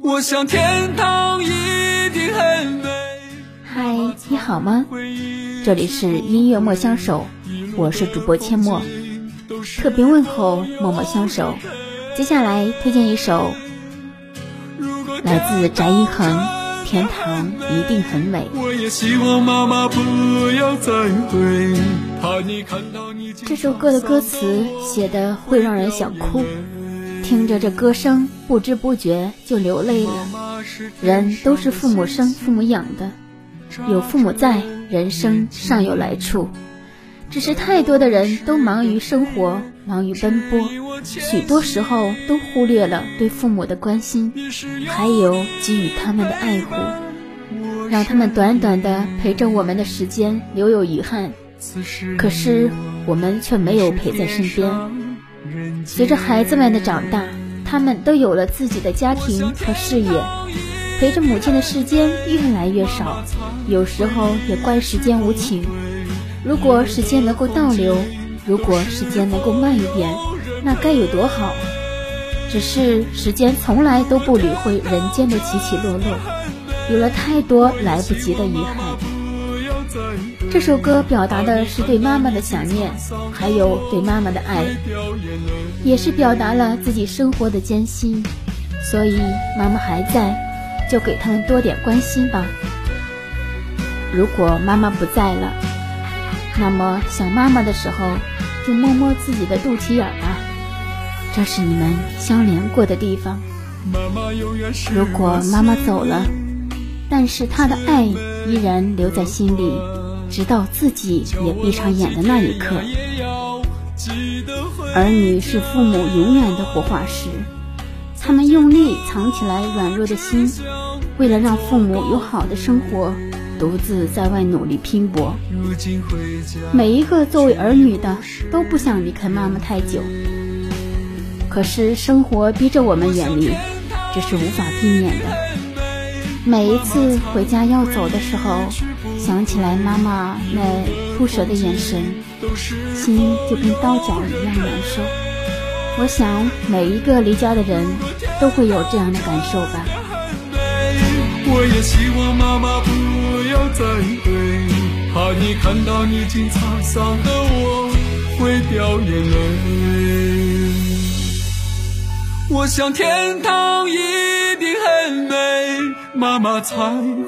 我想天堂一定很美。嗨，你好吗？这里是音乐莫相守，我是主播阡陌，特别问候默默相守。接下来推荐一首来自翟一恒，《天堂一定很美》。我也希望妈妈不要再回，怕你看到你这首歌的歌词写的会让人想哭。听着这歌声，不知不觉就流泪了。人都是父母生、父母养的，有父母在，人生尚有来处。只是太多的人都忙于生活，忙于奔波，许多时候都忽略了对父母的关心，还有给予他们的爱护，让他们短短的陪着我们的时间留有遗憾。可是我们却没有陪在身边。随着孩子们的长大，他们都有了自己的家庭和事业，陪着母亲的时间越来越少。有时候也怪时间无情。如果时间能够倒流，如果时间能够慢一点，那该有多好！只是时间从来都不理会人间的起起落落，有了太多来不及的遗憾。这首歌表达的是对妈妈的想念，还有对妈妈的爱，也是表达了自己生活的艰辛。所以妈妈还在，就给他们多点关心吧。如果妈妈不在了，那么想妈妈的时候，就摸摸自己的肚脐眼吧，这是你们相连过的地方。如果妈妈走了，但是她的爱依然留在心里。直到自己也闭上眼的那一刻，儿女是父母永远的活化石，他们用力藏起来软弱的心，为了让父母有好的生活，独自在外努力拼搏。每一个作为儿女的都不想离开妈妈太久，可是生活逼着我们远离，这是无法避免的。每一次回家要走的时候，想起来妈妈那不舍的眼神，心就跟刀绞一样难受。我想每一个离家的人都会有这样的感受吧。我也希望妈妈不要再回，怕你看到历经沧桑的我会掉眼泪。我想天堂一。妈妈才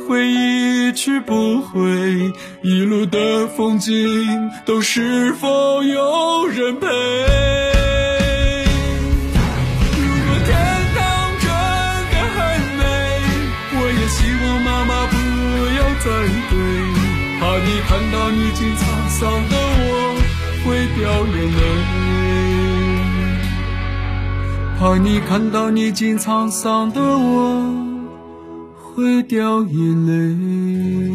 会一去不回，一路的风景都是否有人陪？如果天堂真的很美，我也希望妈妈不要再回，怕你看到历经沧桑的我会掉眼泪，怕你看到历经沧桑的我。会掉眼泪。